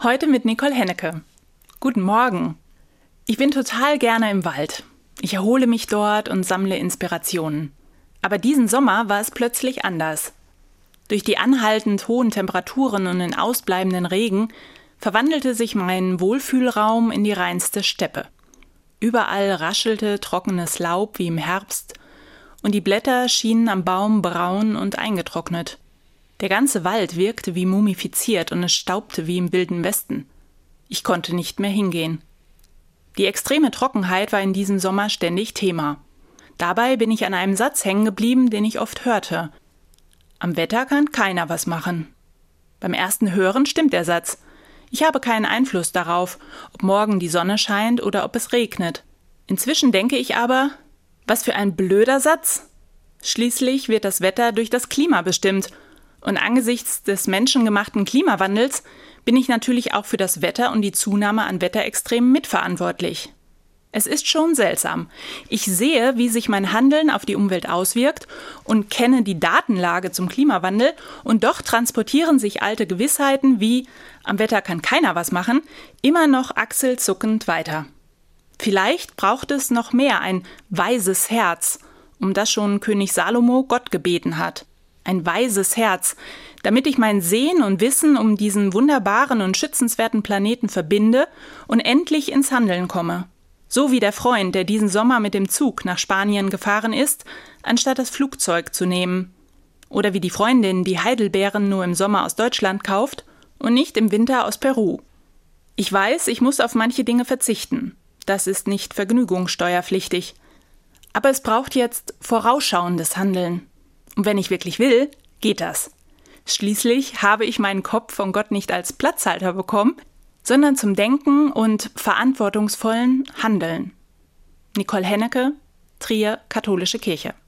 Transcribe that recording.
Heute mit Nicole Hennecke. Guten Morgen. Ich bin total gerne im Wald. Ich erhole mich dort und sammle Inspirationen. Aber diesen Sommer war es plötzlich anders. Durch die anhaltend hohen Temperaturen und den ausbleibenden Regen verwandelte sich mein Wohlfühlraum in die reinste Steppe. Überall raschelte trockenes Laub wie im Herbst, und die Blätter schienen am Baum braun und eingetrocknet. Der ganze Wald wirkte wie mumifiziert und es staubte wie im wilden Westen. Ich konnte nicht mehr hingehen. Die extreme Trockenheit war in diesem Sommer ständig Thema. Dabei bin ich an einem Satz hängen geblieben, den ich oft hörte. Am Wetter kann keiner was machen. Beim ersten Hören stimmt der Satz. Ich habe keinen Einfluss darauf, ob morgen die Sonne scheint oder ob es regnet. Inzwischen denke ich aber, was für ein blöder Satz. Schließlich wird das Wetter durch das Klima bestimmt und angesichts des menschengemachten Klimawandels bin ich natürlich auch für das Wetter und die Zunahme an Wetterextremen mitverantwortlich. Es ist schon seltsam. Ich sehe, wie sich mein Handeln auf die Umwelt auswirkt und kenne die Datenlage zum Klimawandel und doch transportieren sich alte Gewissheiten wie am Wetter kann keiner was machen immer noch achselzuckend weiter. Vielleicht braucht es noch mehr ein weises Herz, um das schon König Salomo Gott gebeten hat ein weises Herz, damit ich mein Sehen und Wissen um diesen wunderbaren und schützenswerten Planeten verbinde und endlich ins Handeln komme. So wie der Freund, der diesen Sommer mit dem Zug nach Spanien gefahren ist, anstatt das Flugzeug zu nehmen. Oder wie die Freundin, die Heidelbeeren nur im Sommer aus Deutschland kauft und nicht im Winter aus Peru. Ich weiß, ich muss auf manche Dinge verzichten. Das ist nicht vergnügungssteuerpflichtig. Aber es braucht jetzt vorausschauendes Handeln. Und wenn ich wirklich will, geht das. Schließlich habe ich meinen Kopf von Gott nicht als Platzhalter bekommen, sondern zum Denken und verantwortungsvollen Handeln. Nicole Hennecke, Trier Katholische Kirche.